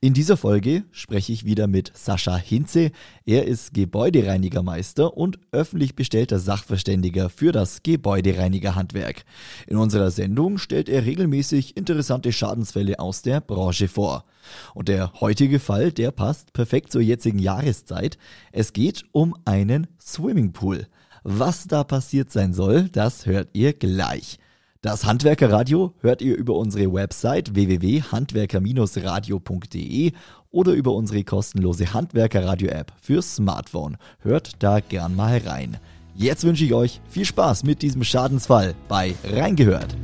In dieser Folge spreche ich wieder mit Sascha Hinze. Er ist Gebäudereinigermeister und öffentlich bestellter Sachverständiger für das Gebäudereinigerhandwerk. In unserer Sendung stellt er regelmäßig interessante Schadensfälle aus der Branche vor. Und der heutige Fall, der passt perfekt zur jetzigen Jahreszeit. Es geht um einen Swimmingpool. Was da passiert sein soll, das hört ihr gleich. Das Handwerkerradio hört ihr über unsere Website www.handwerker-radio.de oder über unsere kostenlose Handwerkerradio-App für Smartphone. Hört da gern mal rein. Jetzt wünsche ich euch viel Spaß mit diesem Schadensfall bei Reingehört.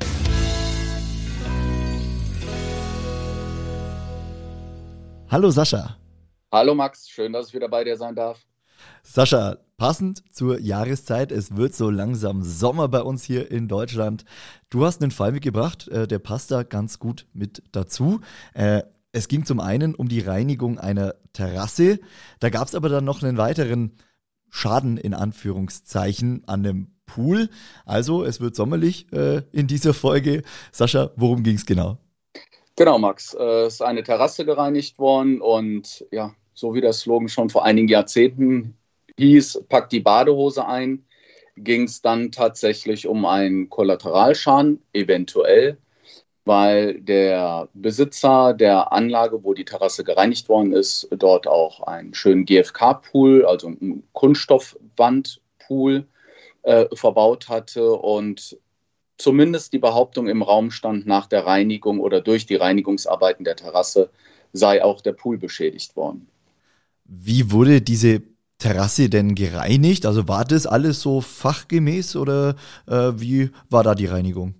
Hallo Sascha. Hallo Max, schön, dass ich wieder bei dir sein darf. Sascha, passend zur Jahreszeit, es wird so langsam Sommer bei uns hier in Deutschland. Du hast einen Fall mitgebracht, äh, der passt da ganz gut mit dazu. Äh, es ging zum einen um die Reinigung einer Terrasse. Da gab es aber dann noch einen weiteren Schaden in Anführungszeichen an dem Pool. Also es wird sommerlich äh, in dieser Folge. Sascha, worum ging es genau? Genau, Max. Es ist eine Terrasse gereinigt worden und ja, so wie der Slogan schon vor einigen Jahrzehnten hieß, pack die Badehose ein, ging es dann tatsächlich um einen Kollateralschaden, eventuell, weil der Besitzer der Anlage, wo die Terrasse gereinigt worden ist, dort auch einen schönen GFK-Pool, also einen Kunststoffwandpool äh, verbaut hatte und zumindest die Behauptung im Raum stand, nach der Reinigung oder durch die Reinigungsarbeiten der Terrasse sei auch der Pool beschädigt worden. Wie wurde diese Terrasse denn gereinigt? Also war das alles so fachgemäß oder äh, wie war da die Reinigung?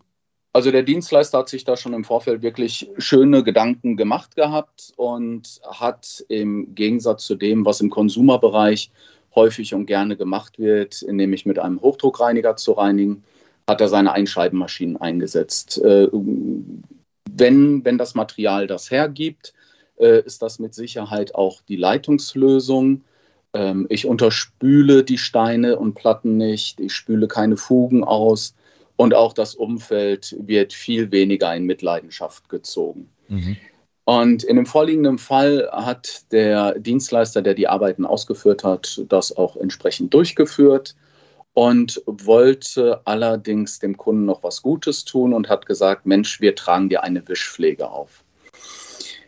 Also der Dienstleister hat sich da schon im Vorfeld wirklich schöne Gedanken gemacht gehabt und hat im Gegensatz zu dem, was im Konsumerbereich häufig und gerne gemacht wird, nämlich mit einem Hochdruckreiniger zu reinigen, hat er seine Einscheibenmaschinen eingesetzt. Äh, wenn, wenn das Material das hergibt, äh, ist das mit Sicherheit auch die Leitungslösung. Ähm, ich unterspüle die Steine und Platten nicht, ich spüle keine Fugen aus und auch das Umfeld wird viel weniger in Mitleidenschaft gezogen. Mhm. Und in dem vorliegenden Fall hat der Dienstleister, der die Arbeiten ausgeführt hat, das auch entsprechend durchgeführt und wollte allerdings dem Kunden noch was Gutes tun und hat gesagt, Mensch, wir tragen dir eine Wischpflege auf.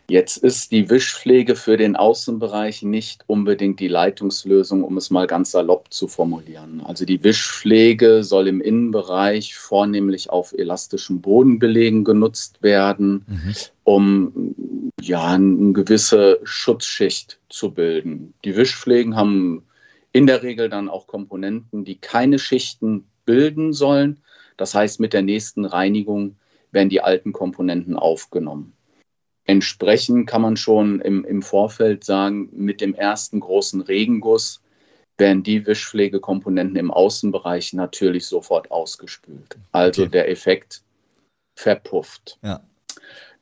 Jetzt ist die Wischpflege für den Außenbereich nicht unbedingt die Leitungslösung, um es mal ganz salopp zu formulieren. Also die Wischpflege soll im Innenbereich vornehmlich auf elastischen Bodenbelegen genutzt werden, mhm. um ja eine gewisse Schutzschicht zu bilden. Die Wischpflegen haben in der Regel dann auch Komponenten, die keine Schichten bilden sollen. Das heißt, mit der nächsten Reinigung werden die alten Komponenten aufgenommen. Entsprechend kann man schon im, im Vorfeld sagen, mit dem ersten großen Regenguss werden die Wischpflegekomponenten im Außenbereich natürlich sofort ausgespült. Also okay. der Effekt verpufft. Ja.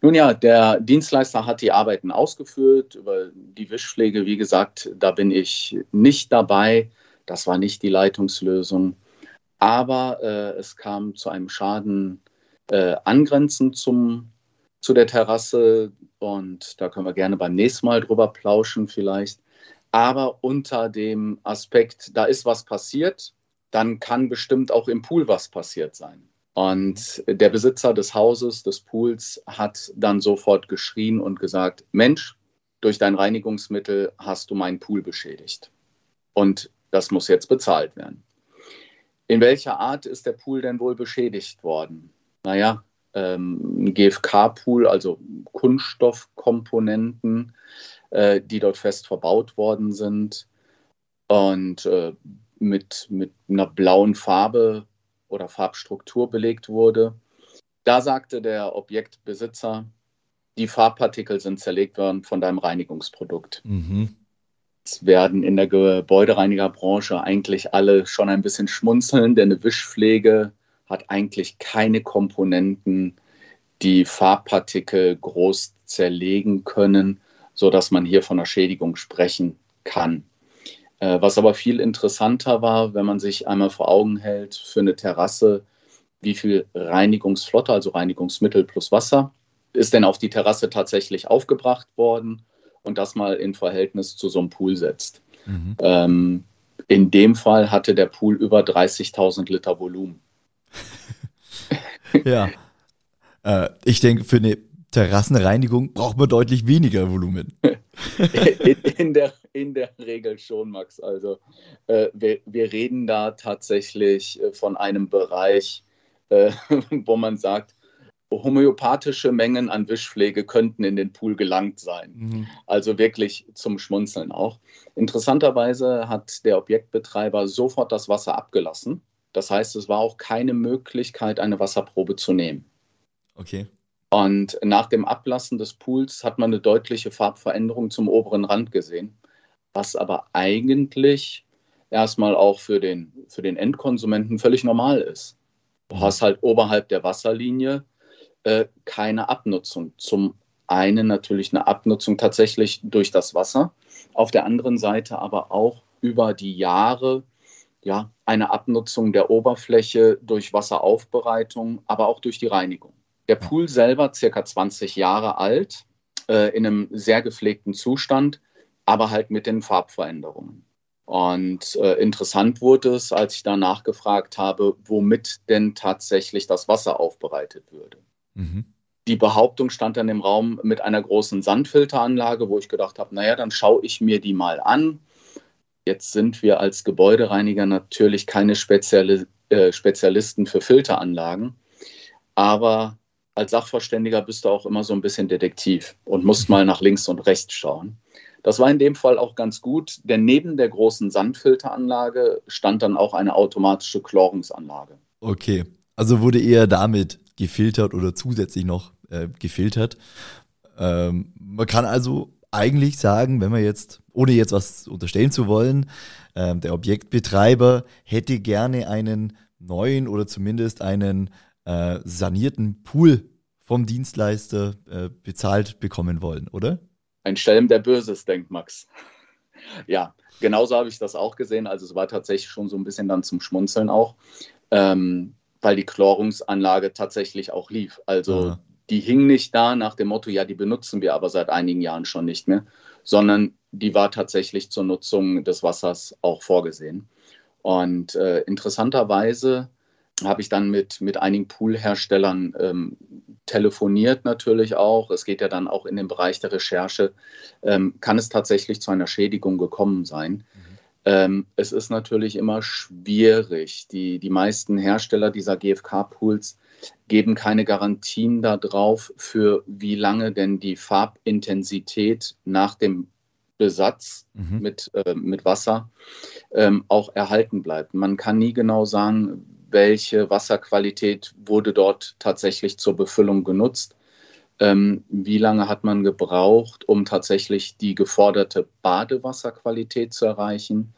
Nun ja, der Dienstleister hat die Arbeiten ausgeführt. Über die Wischpflege, wie gesagt, da bin ich nicht dabei. Das war nicht die Leitungslösung. Aber äh, es kam zu einem Schaden äh, angrenzend zum zu der Terrasse und da können wir gerne beim nächsten Mal drüber plauschen vielleicht. Aber unter dem Aspekt, da ist was passiert, dann kann bestimmt auch im Pool was passiert sein. Und der Besitzer des Hauses, des Pools, hat dann sofort geschrien und gesagt, Mensch, durch dein Reinigungsmittel hast du meinen Pool beschädigt. Und das muss jetzt bezahlt werden. In welcher Art ist der Pool denn wohl beschädigt worden? Naja, ähm, GFK-Pool, also Kunststoffkomponenten, äh, die dort fest verbaut worden sind und äh, mit, mit einer blauen Farbe oder Farbstruktur belegt wurde. Da sagte der Objektbesitzer, die Farbpartikel sind zerlegt worden von deinem Reinigungsprodukt. Mhm. werden in der Gebäudereinigerbranche eigentlich alle schon ein bisschen schmunzeln, denn eine Wischpflege hat eigentlich keine Komponenten, die Farbpartikel groß zerlegen können, sodass man hier von einer Schädigung sprechen kann. Äh, was aber viel interessanter war, wenn man sich einmal vor Augen hält für eine Terrasse, wie viel Reinigungsflotte, also Reinigungsmittel plus Wasser, ist denn auf die Terrasse tatsächlich aufgebracht worden und das mal in Verhältnis zu so einem Pool setzt. Mhm. Ähm, in dem Fall hatte der Pool über 30.000 Liter Volumen. ja. Äh, ich denke, für eine Terrassenreinigung braucht man deutlich weniger Volumen. in, in, der, in der Regel schon, Max. Also äh, wir, wir reden da tatsächlich äh, von einem Bereich, äh, wo man sagt, homöopathische Mengen an Wischpflege könnten in den Pool gelangt sein. Mhm. Also wirklich zum Schmunzeln auch. Interessanterweise hat der Objektbetreiber sofort das Wasser abgelassen. Das heißt, es war auch keine Möglichkeit, eine Wasserprobe zu nehmen. Okay. Und nach dem Ablassen des Pools hat man eine deutliche Farbveränderung zum oberen Rand gesehen, was aber eigentlich erstmal auch für den, für den Endkonsumenten völlig normal ist. Du hast halt oberhalb der Wasserlinie äh, keine Abnutzung. Zum einen natürlich eine Abnutzung tatsächlich durch das Wasser, auf der anderen Seite aber auch über die Jahre ja, eine Abnutzung der Oberfläche durch Wasseraufbereitung, aber auch durch die Reinigung. Der Pool selber circa 20 Jahre alt, äh, in einem sehr gepflegten Zustand, aber halt mit den Farbveränderungen. Und äh, interessant wurde es, als ich da nachgefragt habe, womit denn tatsächlich das Wasser aufbereitet würde. Mhm. Die Behauptung stand dann im Raum mit einer großen Sandfilteranlage, wo ich gedacht habe, naja, dann schaue ich mir die mal an. Jetzt sind wir als Gebäudereiniger natürlich keine Speziali äh, Spezialisten für Filteranlagen, aber als Sachverständiger bist du auch immer so ein bisschen Detektiv und musst mal nach links und rechts schauen. Das war in dem Fall auch ganz gut, denn neben der großen Sandfilteranlage stand dann auch eine automatische Chlorungsanlage. Okay, also wurde eher damit gefiltert oder zusätzlich noch äh, gefiltert. Ähm, man kann also eigentlich sagen, wenn man jetzt, ohne jetzt was unterstellen zu wollen, äh, der Objektbetreiber hätte gerne einen neuen oder zumindest einen äh, sanierten Pool vom Dienstleister äh, bezahlt bekommen wollen, oder? Ein Schelm, der Böses denkt, Max. ja, genauso habe ich das auch gesehen. Also es war tatsächlich schon so ein bisschen dann zum Schmunzeln auch, ähm, weil die Chlorungsanlage tatsächlich auch lief. Also Aha. Die hing nicht da nach dem Motto, ja, die benutzen wir aber seit einigen Jahren schon nicht mehr, sondern die war tatsächlich zur Nutzung des Wassers auch vorgesehen. Und äh, interessanterweise habe ich dann mit, mit einigen Poolherstellern ähm, telefoniert natürlich auch. Es geht ja dann auch in den Bereich der Recherche. Ähm, kann es tatsächlich zu einer Schädigung gekommen sein? Mhm. Ähm, es ist natürlich immer schwierig. Die, die meisten Hersteller dieser GFK-Pools geben keine Garantien darauf, für wie lange denn die Farbintensität nach dem Besatz mhm. mit, äh, mit Wasser ähm, auch erhalten bleibt. Man kann nie genau sagen, welche Wasserqualität wurde dort tatsächlich zur Befüllung genutzt. Ähm, wie lange hat man gebraucht, um tatsächlich die geforderte Badewasserqualität zu erreichen?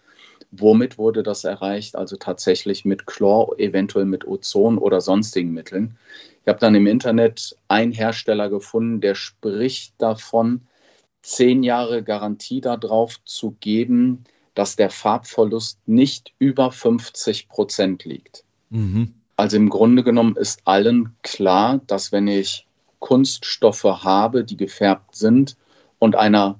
Womit wurde das erreicht? Also tatsächlich mit Chlor, eventuell mit Ozon oder sonstigen Mitteln. Ich habe dann im Internet einen Hersteller gefunden, der spricht davon, zehn Jahre Garantie darauf zu geben, dass der Farbverlust nicht über 50 Prozent liegt. Mhm. Also im Grunde genommen ist allen klar, dass wenn ich Kunststoffe habe, die gefärbt sind und einer,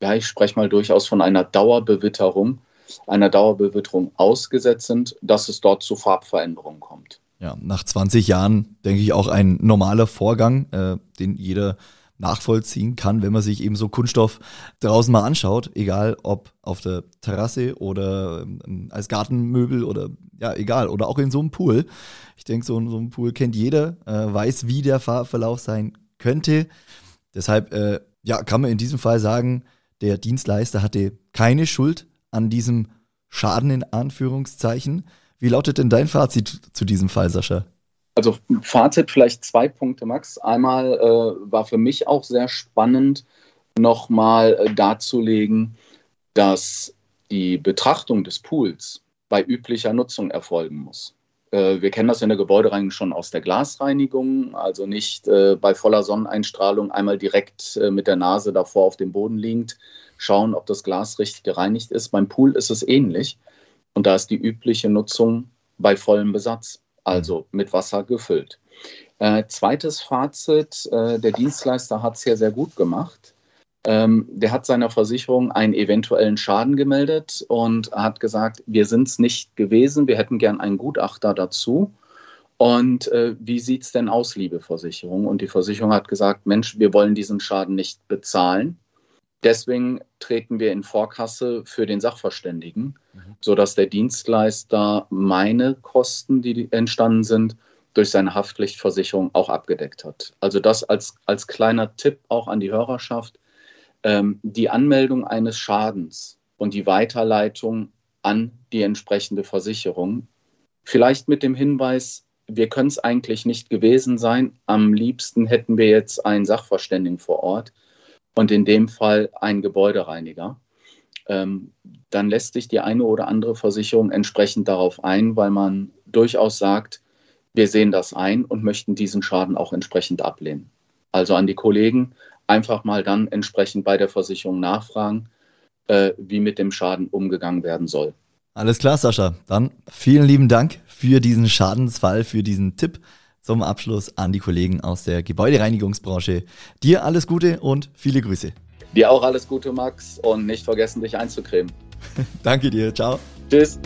ja, ich spreche mal durchaus von einer Dauerbewitterung, einer Dauerbewitterung ausgesetzt sind, dass es dort zu Farbveränderungen kommt. Ja, nach 20 Jahren denke ich auch ein normaler Vorgang, äh, den jeder nachvollziehen kann, wenn man sich eben so Kunststoff draußen mal anschaut, egal ob auf der Terrasse oder ähm, als Gartenmöbel oder ja, egal, oder auch in so einem Pool. Ich denke, so, so ein Pool kennt jeder, äh, weiß, wie der Fahrverlauf sein könnte. Deshalb äh, ja, kann man in diesem Fall sagen, der Dienstleister hatte keine Schuld an diesem Schaden in Anführungszeichen. Wie lautet denn dein Fazit zu diesem Fall, Sascha? Also Fazit vielleicht zwei Punkte, Max. Einmal äh, war für mich auch sehr spannend, nochmal äh, darzulegen, dass die Betrachtung des Pools bei üblicher Nutzung erfolgen muss. Äh, wir kennen das in der Gebäudereinigung schon aus der Glasreinigung, also nicht äh, bei voller Sonneneinstrahlung einmal direkt äh, mit der Nase davor auf dem Boden liegend schauen, ob das Glas richtig gereinigt ist. Beim Pool ist es ähnlich und da ist die übliche Nutzung bei vollem Besatz, also mit Wasser gefüllt. Äh, zweites Fazit, äh, der Dienstleister hat es hier sehr gut gemacht. Ähm, der hat seiner Versicherung einen eventuellen Schaden gemeldet und hat gesagt, wir sind es nicht gewesen, wir hätten gern einen Gutachter dazu. Und äh, wie sieht es denn aus, liebe Versicherung? Und die Versicherung hat gesagt, Mensch, wir wollen diesen Schaden nicht bezahlen. Deswegen treten wir in Vorkasse für den Sachverständigen, mhm. sodass der Dienstleister meine Kosten, die entstanden sind, durch seine Haftpflichtversicherung auch abgedeckt hat. Also das als, als kleiner Tipp auch an die Hörerschaft ähm, die Anmeldung eines Schadens und die Weiterleitung an die entsprechende Versicherung. Vielleicht mit dem Hinweis, wir können es eigentlich nicht gewesen sein. Am liebsten hätten wir jetzt einen Sachverständigen vor Ort und in dem Fall einen Gebäudereiniger. Ähm, dann lässt sich die eine oder andere Versicherung entsprechend darauf ein, weil man durchaus sagt, wir sehen das ein und möchten diesen Schaden auch entsprechend ablehnen. Also an die Kollegen, einfach mal dann entsprechend bei der Versicherung nachfragen, äh, wie mit dem Schaden umgegangen werden soll. Alles klar, Sascha. Dann vielen lieben Dank für diesen Schadensfall, für diesen Tipp zum Abschluss an die Kollegen aus der Gebäudereinigungsbranche. Dir alles Gute und viele Grüße. Dir auch alles Gute, Max, und nicht vergessen, dich einzucremen. Danke dir. Ciao. Tschüss.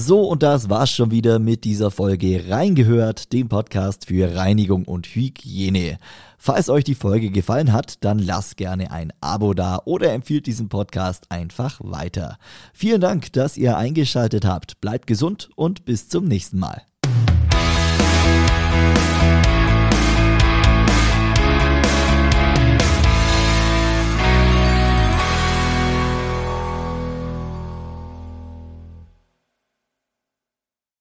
So, und das war's schon wieder mit dieser Folge Reingehört, dem Podcast für Reinigung und Hygiene. Falls euch die Folge gefallen hat, dann lasst gerne ein Abo da oder empfiehlt diesen Podcast einfach weiter. Vielen Dank, dass ihr eingeschaltet habt. Bleibt gesund und bis zum nächsten Mal.